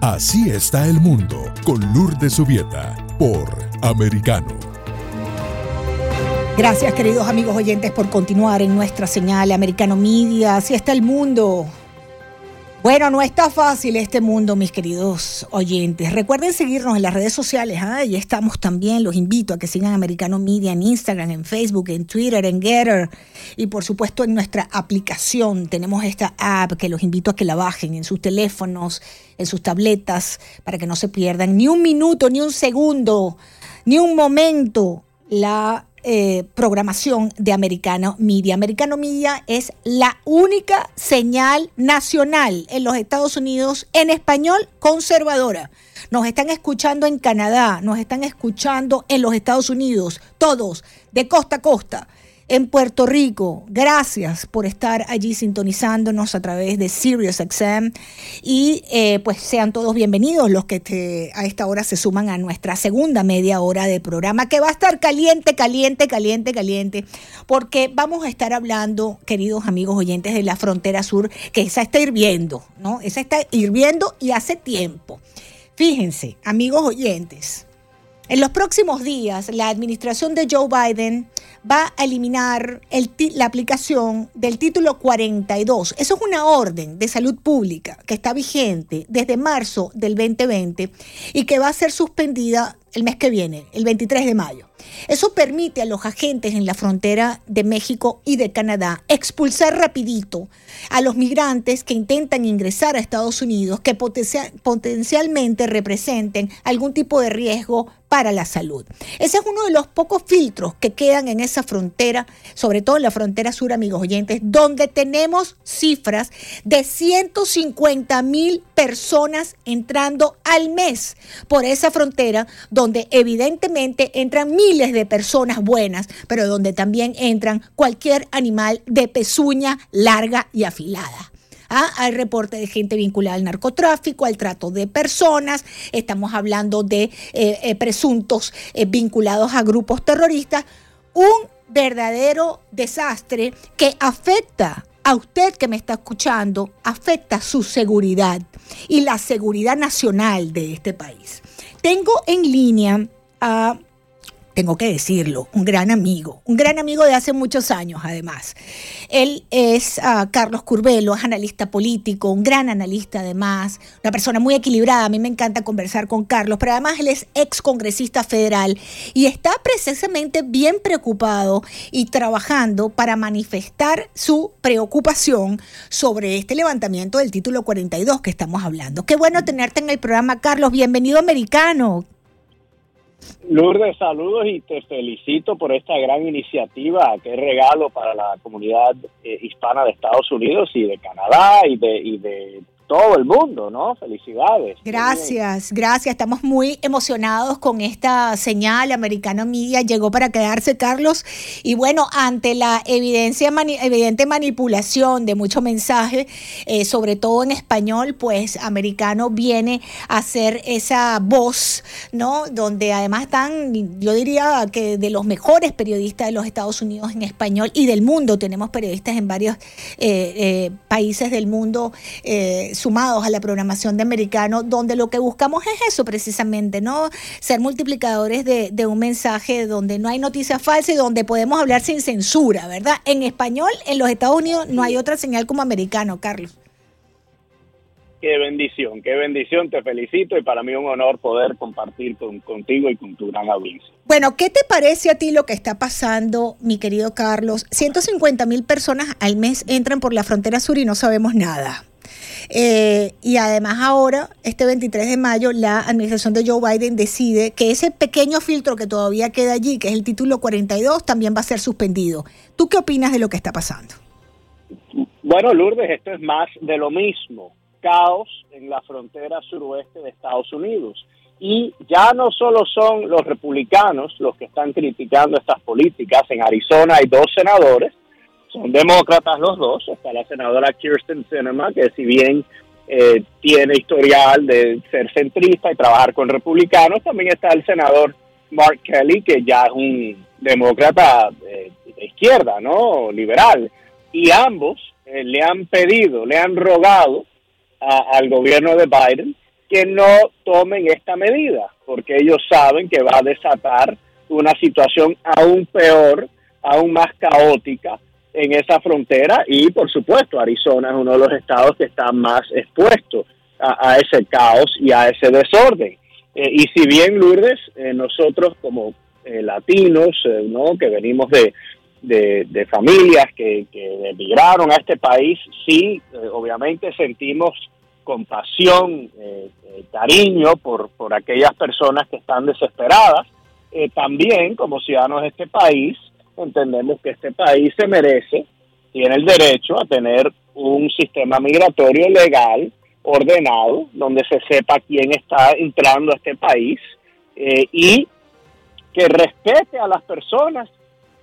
Así está el mundo con Lourdes Subieta por Americano. Gracias queridos amigos oyentes por continuar en nuestra señal Americano Media. Así está el mundo. Bueno, no está fácil este mundo, mis queridos oyentes. Recuerden seguirnos en las redes sociales, ¿ah? ahí estamos también. Los invito a que sigan Americano Media en Instagram, en Facebook, en Twitter, en Getter y por supuesto en nuestra aplicación. Tenemos esta app que los invito a que la bajen en sus teléfonos, en sus tabletas, para que no se pierdan ni un minuto, ni un segundo, ni un momento la eh, programación de Americano Media. Americano Media es la única señal nacional en los Estados Unidos en español conservadora. Nos están escuchando en Canadá, nos están escuchando en los Estados Unidos, todos, de costa a costa en Puerto Rico. Gracias por estar allí sintonizándonos a través de SiriusXM y eh, pues sean todos bienvenidos los que a esta hora se suman a nuestra segunda media hora de programa que va a estar caliente, caliente, caliente, caliente, porque vamos a estar hablando, queridos amigos oyentes de la frontera sur, que esa está hirviendo, ¿no? Esa está hirviendo y hace tiempo. Fíjense, amigos oyentes, en los próximos días la administración de Joe Biden va a eliminar la aplicación del título 42. Eso es una orden de salud pública que está vigente desde marzo del 2020 y que va a ser suspendida el mes que viene, el 23 de mayo. Eso permite a los agentes en la frontera de México y de Canadá expulsar rapidito a los migrantes que intentan ingresar a Estados Unidos que potencialmente representen algún tipo de riesgo para la salud. Ese es uno de los pocos filtros que quedan en esa frontera, sobre todo en la frontera sur, amigos oyentes, donde tenemos cifras de 150 mil personas entrando al mes por esa frontera, donde evidentemente entran miles de personas buenas, pero donde también entran cualquier animal de pezuña larga y afilada. ¿Ah? Hay reporte de gente vinculada al narcotráfico, al trato de personas, estamos hablando de eh, eh, presuntos eh, vinculados a grupos terroristas. Un verdadero desastre que afecta a usted que me está escuchando, afecta su seguridad y la seguridad nacional de este país. Tengo en línea a tengo que decirlo, un gran amigo, un gran amigo de hace muchos años además. Él es ah, Carlos Curbelo, es analista político, un gran analista además, una persona muy equilibrada, a mí me encanta conversar con Carlos, pero además él es ex congresista federal y está precisamente bien preocupado y trabajando para manifestar su preocupación sobre este levantamiento del título 42 que estamos hablando. Qué bueno tenerte en el programa, Carlos, bienvenido americano. Lourdes, saludos y te felicito por esta gran iniciativa, que regalo para la comunidad eh, hispana de Estados Unidos y de Canadá y de, y de todo el mundo, ¿no? Felicidades. Gracias, gracias. Estamos muy emocionados con esta señal. Americano Media llegó para quedarse, Carlos. Y bueno, ante la evidencia, evidente manipulación de mucho mensaje, eh, sobre todo en español, pues Americano viene a ser esa voz, ¿no? Donde además están, yo diría que de los mejores periodistas de los Estados Unidos en español y del mundo. Tenemos periodistas en varios eh, eh, países del mundo sumados a la programación de americano, donde lo que buscamos es eso precisamente, ¿no? Ser multiplicadores de, un mensaje donde no hay noticias falsas y donde podemos hablar sin censura, ¿verdad? En español, en los Estados Unidos no hay otra señal como americano, Carlos. Qué bendición, qué bendición, te felicito y para mí un honor poder compartir contigo y con tu gran audiencia. Bueno, ¿qué te parece a ti lo que está pasando, mi querido Carlos? 150 mil personas al mes entran por la frontera sur y no sabemos nada. Eh, y además ahora, este 23 de mayo, la administración de Joe Biden decide que ese pequeño filtro que todavía queda allí, que es el título 42, también va a ser suspendido. ¿Tú qué opinas de lo que está pasando? Bueno, Lourdes, esto es más de lo mismo. Caos en la frontera suroeste de Estados Unidos. Y ya no solo son los republicanos los que están criticando estas políticas. En Arizona hay dos senadores son demócratas los dos. Está la senadora Kirsten Sinema, que si bien eh, tiene historial de ser centrista y trabajar con republicanos, también está el senador Mark Kelly, que ya es un demócrata eh, de izquierda, ¿no? Liberal. Y ambos eh, le han pedido, le han rogado al gobierno de Biden que no tomen esta medida, porque ellos saben que va a desatar una situación aún peor, aún más caótica en esa frontera y por supuesto Arizona es uno de los estados que está más expuesto a, ese caos y a ese desorden. Eh, y si bien Lourdes, eh, nosotros como eh, latinos, ¿no? que venimos de, de, familias que, que, emigraron a este país, sí, obviamente sentimos compasión, cariño por, por aquellas personas que están desesperadas. también como ciudadanos de este país, entendemos que este país se merece, tiene el derecho a tener un sistema migratorio legal, ordenado, donde se sepa quién está entrando a este país eh, y que respete a las personas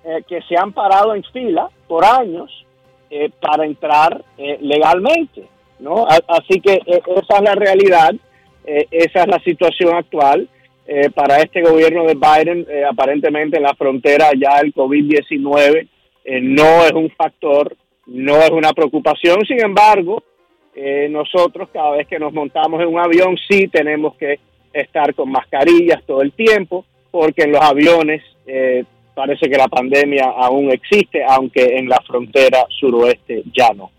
eh, que se han parado en fila por años eh, para entrar legalmente. ¿no? así que esa es la realidad, esa es la situación actual. Para este gobierno de Biden, aparentemente en la frontera ya el COVID-19 no es un factor, no es una preocupación, sin embargo, eh, nosotros cada vez que nos montamos en un avión sí tenemos que estar con mascarillas todo el tiempo, porque en los aviones eh, parece que la pandemia aún existe, aunque en la frontera suroeste ya no.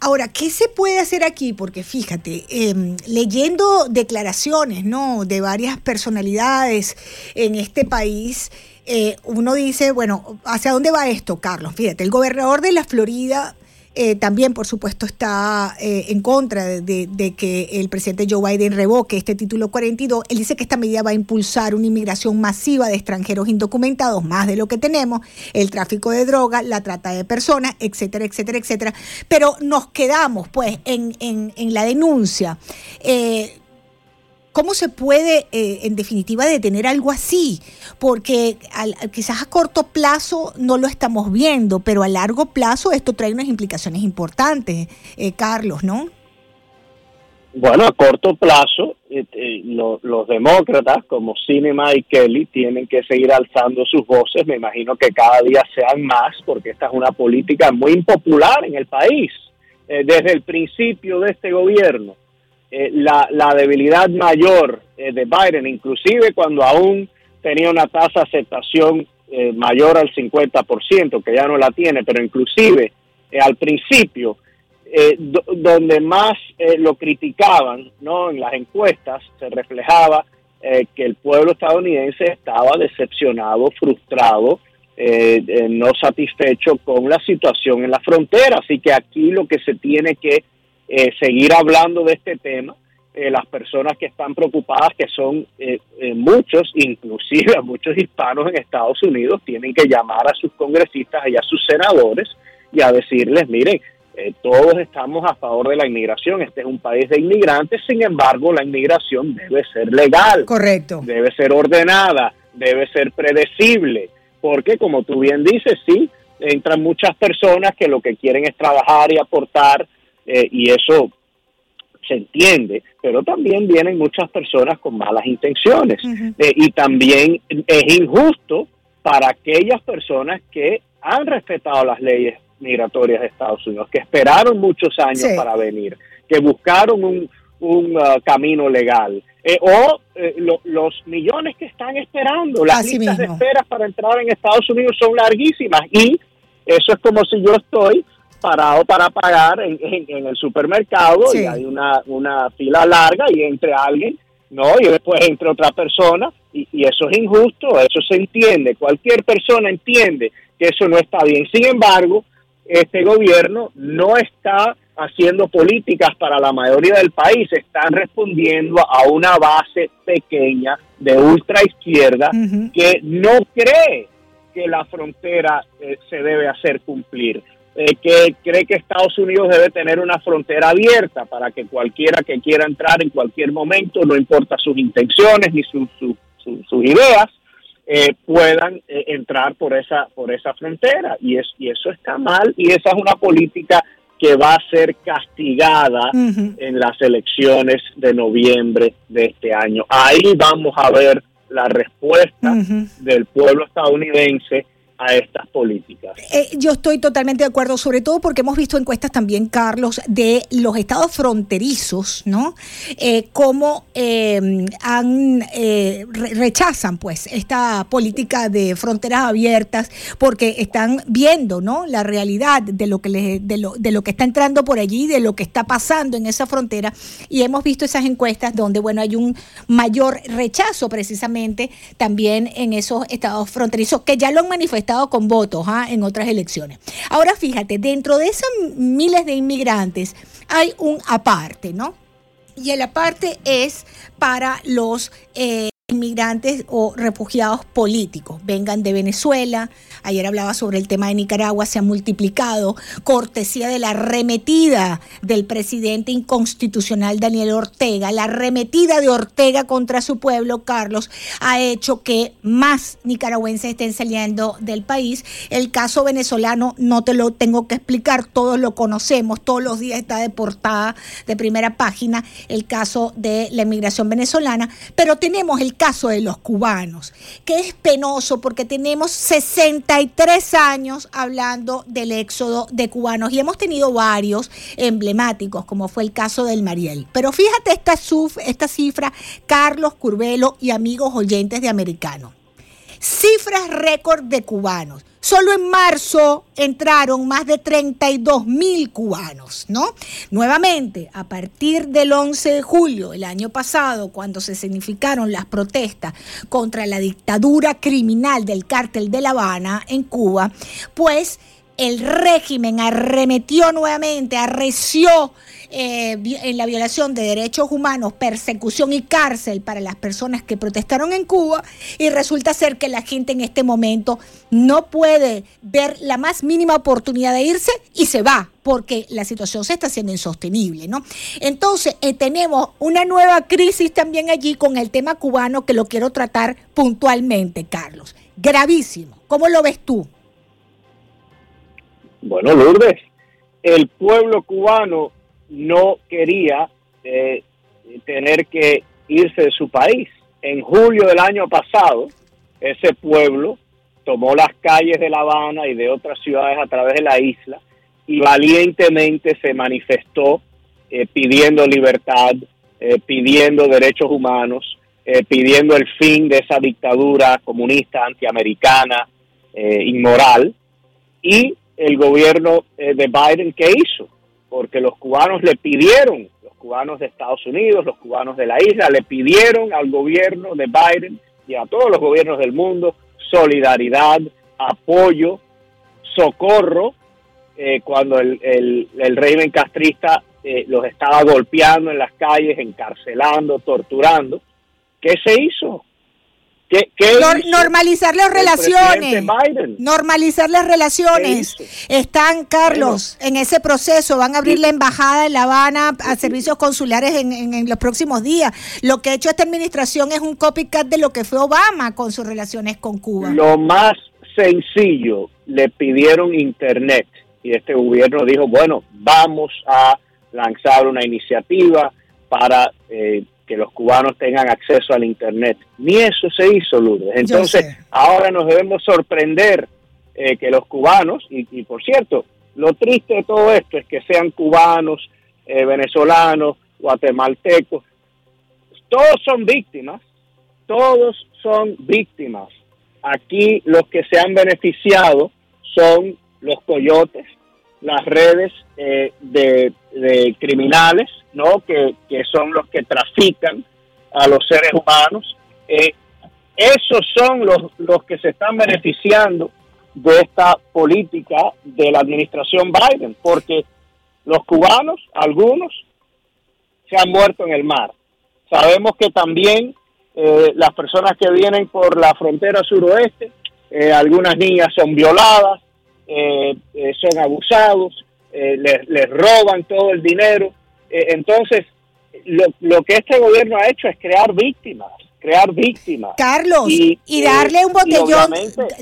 Ahora, ¿qué se puede hacer aquí? Porque fíjate, em, leyendo declaraciones ¿no? de varias personalidades en este país, eh, uno dice, bueno, ¿hacia dónde va esto, Carlos? Fíjate, el gobernador de la Florida eh, también, por supuesto, está eh, en contra de, que el presidente Joe Biden revoque este título 42. Él dice que esta medida va a impulsar una inmigración masiva de extranjeros indocumentados, más de lo que tenemos, el tráfico de drogas, la trata de personas, etcétera, etcétera, etcétera. Pero nos quedamos, pues, en, en, la denuncia. Eh, ¿Cómo se puede, eh, en definitiva, detener algo así? Porque quizás a corto plazo no lo estamos viendo, pero a largo plazo esto trae unas implicaciones importantes, eh, Carlos, ¿no? Bueno, a corto plazo, eh, los demócratas como Cinema y Kelly tienen que seguir alzando sus voces. Me imagino que cada día sean más, porque esta es una política muy impopular en el país desde el principio de este gobierno eh, la, debilidad mayor eh, de Biden, inclusive cuando aún tenía una tasa de aceptación eh, mayor al 50%, que ya no la tiene, pero inclusive al principio, donde más lo criticaban ¿no? en las encuestas, se reflejaba que el pueblo estadounidense estaba decepcionado, frustrado, no satisfecho con la situación en la frontera. Así que aquí lo que se tiene que eh, seguir hablando de este tema. Eh, las personas que están preocupadas, que son eh, muchos, inclusive muchos hispanos en Estados Unidos, tienen que llamar a sus congresistas y a sus senadores y a decirles, miren, todos estamos a favor de la inmigración, este es un país de inmigrantes, sin embargo la inmigración debe ser legal, correcto, debe ser ordenada, debe ser predecible, porque como tú bien dices, sí, entran muchas personas que lo que quieren es trabajar y aportar eh, y eso se entiende, pero también vienen muchas personas con malas intenciones. Eh, y también es injusto para aquellas personas que han respetado las leyes migratorias de Estados Unidos, que esperaron muchos años para venir, que buscaron un, un uh, camino legal, eh, o los millones que están esperando, las listas de espera para entrar en Estados Unidos son larguísimas y eso es como si yo estoy parado para pagar en, el supermercado y hay una, una fila larga y entre alguien, ¿no? Y después entre otra persona y, eso es injusto, eso se entiende, cualquier persona entiende que eso no está bien. Sin embargo, este gobierno no está haciendo políticas para la mayoría del país, están respondiendo a una base pequeña de ultra izquierda que no cree que la frontera eh, se debe hacer cumplir. Eh, que cree que Estados Unidos debe tener una frontera abierta para que cualquiera que quiera entrar en cualquier momento, no importa sus intenciones ni sus ideas, eh, puedan eh, entrar por esa, por esa frontera. Y, es, y eso está mal y esa es una política que va a ser castigada en las elecciones de noviembre de este año. Ahí vamos a ver la respuesta del pueblo estadounidense a estas políticas. Eh, yo estoy totalmente de acuerdo, sobre todo porque hemos visto encuestas también, Carlos, de los estados fronterizos, ¿no? Eh, cómo eh, han, rechazan pues esta política de fronteras abiertas porque están viendo, ¿no? La realidad de lo que de lo, de lo que está entrando por allí, de lo que está pasando en esa frontera y hemos visto esas encuestas donde, bueno, hay un mayor rechazo precisamente también en esos estados fronterizos que ya lo han manifestado con votos ¿ah? en otras elecciones. Ahora fíjate, dentro de esos miles de inmigrantes hay un aparte, ¿no? Y el aparte es para los... Eh, inmigrantes o refugiados políticos, vengan de Venezuela, ayer hablaba sobre el tema de Nicaragua, se ha multiplicado, cortesía de la arremetida del presidente inconstitucional Daniel Ortega, la arremetida de Ortega contra su pueblo, Carlos, ha hecho que más nicaragüenses estén saliendo del país. El caso venezolano no te lo tengo que explicar, todos lo conocemos, todos los días está deportada de primera página el caso de la inmigración venezolana, pero tenemos el caso de los cubanos, que es penoso porque tenemos 63 años hablando del éxodo de cubanos y hemos tenido varios emblemáticos, como fue el caso del Mariel. Pero fíjate esta, esta cifra, Carlos Curvelo y amigos oyentes de Americano. Cifras récord de cubanos. Solo en marzo entraron más de 32 mil cubanos, ¿no? Nuevamente, a partir del 11 de julio del año pasado, cuando se significaron las protestas contra la dictadura criminal del cártel de La Habana en Cuba, pues el régimen arremetió nuevamente, arreció eh, en la violación de derechos humanos, persecución y cárcel para las personas que protestaron en Cuba y resulta ser que la gente en este momento no puede ver la más mínima oportunidad de irse y se va porque la situación se está haciendo insostenible, ¿no? Entonces, eh, tenemos una nueva crisis también allí con el tema cubano que lo quiero tratar puntualmente, Carlos. Gravísimo. ¿Cómo lo ves tú? Bueno, Lourdes, el pueblo cubano no quería eh, tener que irse de su país. En julio del año pasado, ese pueblo tomó las calles de La Habana y de otras ciudades a través de la isla y valientemente se manifestó eh, pidiendo libertad, eh, pidiendo derechos humanos, pidiendo el fin de esa dictadura comunista, antiamericana, inmoral. Y el gobierno de Biden, ¿qué hizo? Porque los cubanos le pidieron, los cubanos de Estados Unidos, los cubanos de la isla, le pidieron al gobierno de Biden y a todos los gobiernos del mundo solidaridad, apoyo, socorro, eh, cuando el, el, régimen castrista eh, los estaba golpeando en las calles, encarcelando, torturando. ¿Qué se hizo? Normalizar las relaciones. Normalizar las relaciones. Están, Carlos, en ese proceso. Van a abrir la embajada en La Habana a servicios consulares en, los próximos días. Lo que ha hecho esta administración es un copycat de lo que fue Obama con sus relaciones con Cuba. Lo más sencillo, le pidieron Internet. Y este gobierno dijo, bueno, vamos a lanzar una iniciativa para... Eh, que los cubanos tengan acceso al Internet. Ni eso se hizo, Lourdes. Entonces, ahora nos debemos sorprender eh, que los cubanos, y, por cierto, lo triste de todo esto es que sean cubanos, eh, venezolanos, guatemaltecos, todos son víctimas, todos son víctimas. Aquí los que se han beneficiado son los coyotes, las redes eh, de, criminales, ¿no? Que, son los que trafican a los seres humanos. Eh, esos son los, los que se están beneficiando de esta política de la administración Biden, porque los cubanos, algunos, se han muerto en el mar. Sabemos que también eh, las personas que vienen por la frontera suroeste, algunas niñas son violadas, eh, eh, son abusados, eh, les, roban todo el dinero. entonces, lo, lo, que este gobierno ha hecho es crear víctimas, crear víctimas. Carlos, y, darle un botellón,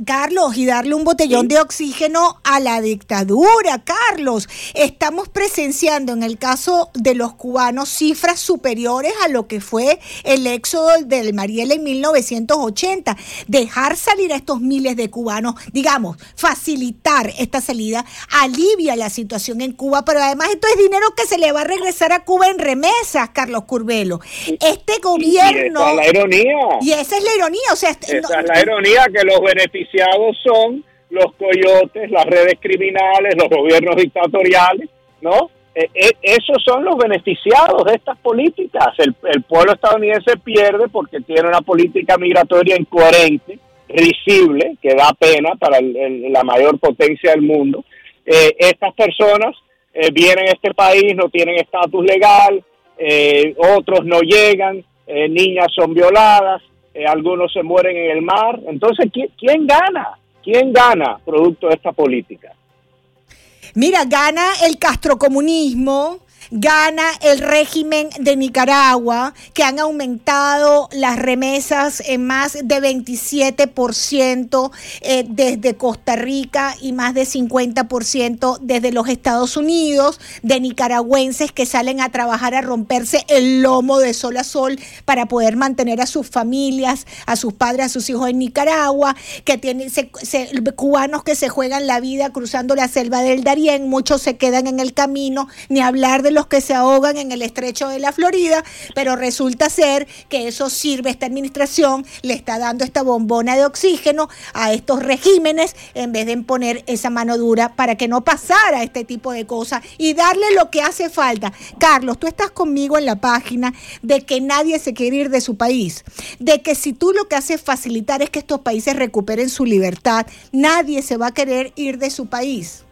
Carlos, y darle un botellón de oxígeno a la dictadura, Carlos. Estamos presenciando en el caso de los cubanos cifras superiores a lo que fue el éxodo del Mariel en 1980. Dejar salir a estos miles de cubanos, digamos, facilitar esta salida, alivia la situación en Cuba, pero además esto es dinero que se le va a regresar a Cuba en remesas, Carlos Curbelo. Este gobierno... Y esa es la ironía, o sea... Esa es la ironía que los beneficiados son los coyotes, las redes criminales, los gobiernos dictatoriales, ¿no? E, e, esos son los beneficiados de estas políticas. El, pueblo estadounidense pierde porque tiene una política migratoria incoherente, risible, que da pena para la mayor potencia del mundo. Eh, estas personas eh, vienen a este país, no tienen estatus legal, eh, otros no llegan, eh, niñas son violadas, eh, algunos se mueren en el mar. Entonces, ¿quién, gana? ¿Quién gana producto de esta política? Mira, gana el castrocomunismo, gana el régimen de Nicaragua, que han aumentado las remesas en más de 27% eh, desde Costa Rica y más de 50% desde los Estados Unidos, de nicaragüenses que salen a trabajar a romperse el lomo de sol a sol para poder mantener a sus familias, a sus padres, a sus hijos en Nicaragua, que tienen cubanos que se juegan la vida cruzando la selva del Darién, muchos se quedan en el camino, ni hablar de los que se ahogan en el estrecho de la Florida, pero resulta ser que eso sirve, esta administración le está dando esta bombona de oxígeno a estos regímenes en vez de poner esa mano dura para que no pasara este tipo de cosas y darle lo que hace falta. Carlos, tú estás conmigo en la página de que nadie se quiere ir de su país, de que si tú lo que haces facilitar es que estos países recuperen su libertad, nadie se va a querer ir de su país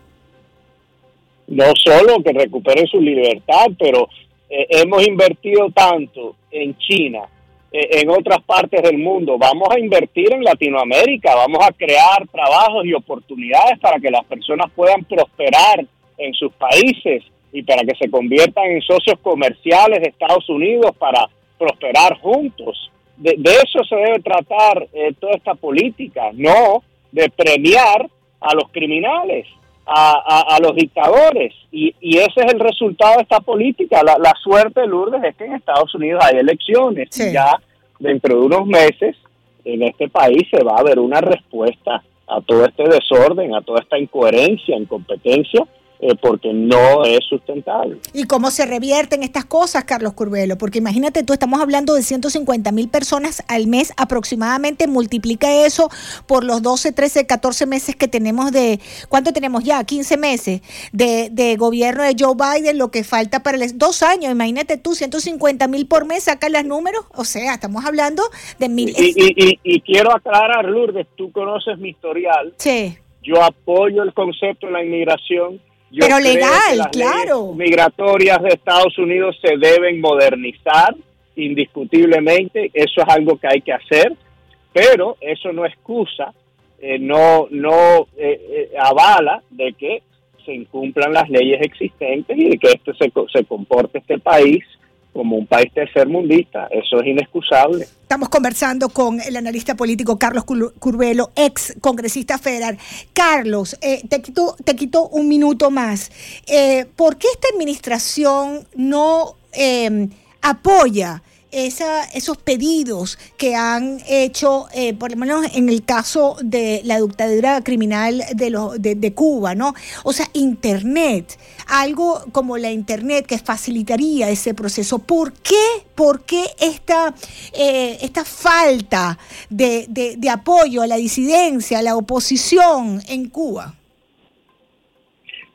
no solo que recuperen su libertad, pero eh, hemos invertido tanto en China, eh, en otras partes del mundo, vamos a invertir en Latinoamérica, vamos a crear trabajos y oportunidades para que las personas puedan prosperar en sus países y para que se conviertan en socios comerciales de Estados Unidos para prosperar juntos. De, eso se debe tratar eh, toda esta política, no de premiar a los criminales a, los dictadores. Y, y, ese es el resultado de esta política. La, la suerte, Lourdes, es que en Estados Unidos hay elecciones. Y ya dentro de unos meses en este país se va a ver una respuesta a todo este desorden, a toda esta incoherencia, incompetencia eh, porque no es sustentable. ¿Y cómo se revierten estas cosas, Carlos Curbelo? Porque imagínate tú, estamos hablando de 150 mil personas al mes aproximadamente, multiplica eso por los 12, 13, 14 meses que tenemos de, ¿cuánto tenemos ya? 15 meses de, de gobierno de Joe Biden, lo que falta para los dos años, imagínate tú, 150 mil por mes, saca los números, o sea, estamos hablando de mil... Y, y, y, quiero aclarar, Lourdes, tú conoces mi historial. Sí. Yo apoyo el concepto de la inmigración pero legal, claro. Migratorias de Estados Unidos se deben modernizar indiscutiblemente, eso es algo que hay que hacer, pero eso no excusa, eh, no, no eh, eh, avala de que se incumplan las leyes existentes y de que este se, se comporte este país como un país tercermundista. Eso es inexcusable. Estamos conversando con el analista político Carlos Curbelo, ex congresista federal. Carlos, eh, te, quito, te quito un minuto más. Eh, ¿Por qué esta administración no eh, apoya? Esos pedidos que han hecho, eh, por lo menos en el caso de la dictadura criminal de, de, de, Cuba, ¿no? O sea, Internet, algo como la Internet que facilitaría ese proceso. ¿Por qué, por qué esta, eh, esta falta de, de apoyo a la disidencia, a la oposición en Cuba?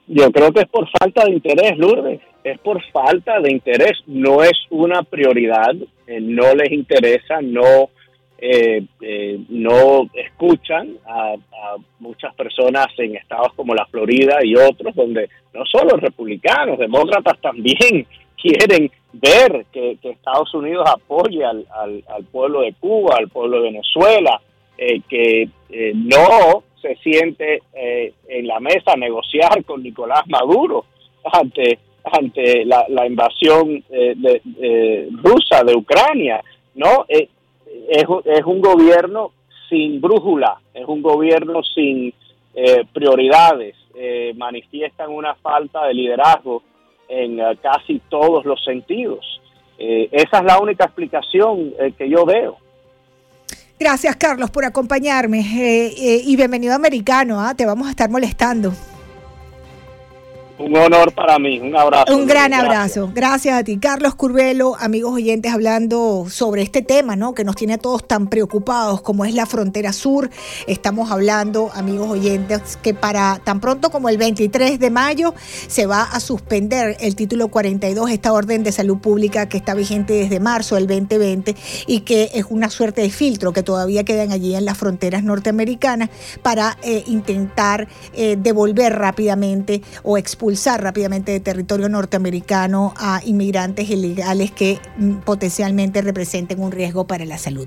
Yo creo que es por falta de interés, Lourdes es por falta de interés, no es una prioridad, eh, no les interesa, no, eh, eh, no escuchan a, muchas personas en estados como la Florida y otros, donde no solo republicanos, demócratas también quieren ver que, Estados Unidos apoye al, al, pueblo de Cuba, al pueblo de Venezuela, que no se siente en la mesa a negociar con Nicolás Maduro ante ante la, invasión eh, de, rusa de Ucrania, ¿no? Eh, es, es un gobierno sin brújula, es un gobierno sin eh, prioridades, eh, manifiestan una falta de liderazgo en eh, casi todos los sentidos. esa es la única explicación que yo veo. Gracias, Carlos, por acompañarme y bienvenido americano. ¿ah? Te vamos a estar molestando. Un honor para mí, un abrazo. Un gran abrazo, gracias a ti. Carlos Curvelo, amigos oyentes, hablando sobre este tema, ¿no? Que nos tiene a todos tan preocupados como es la frontera sur. Estamos hablando, amigos oyentes, que para tan pronto como el 23 de mayo se va a suspender el título 42, esta orden de salud pública que está vigente desde marzo del 2020 y que es una suerte de filtro que todavía quedan allí en las fronteras norteamericanas para eh, intentar eh, devolver rápidamente o expulsar expulsar rápidamente de territorio norteamericano a inmigrantes ilegales que mm, potencialmente representen un riesgo para la salud.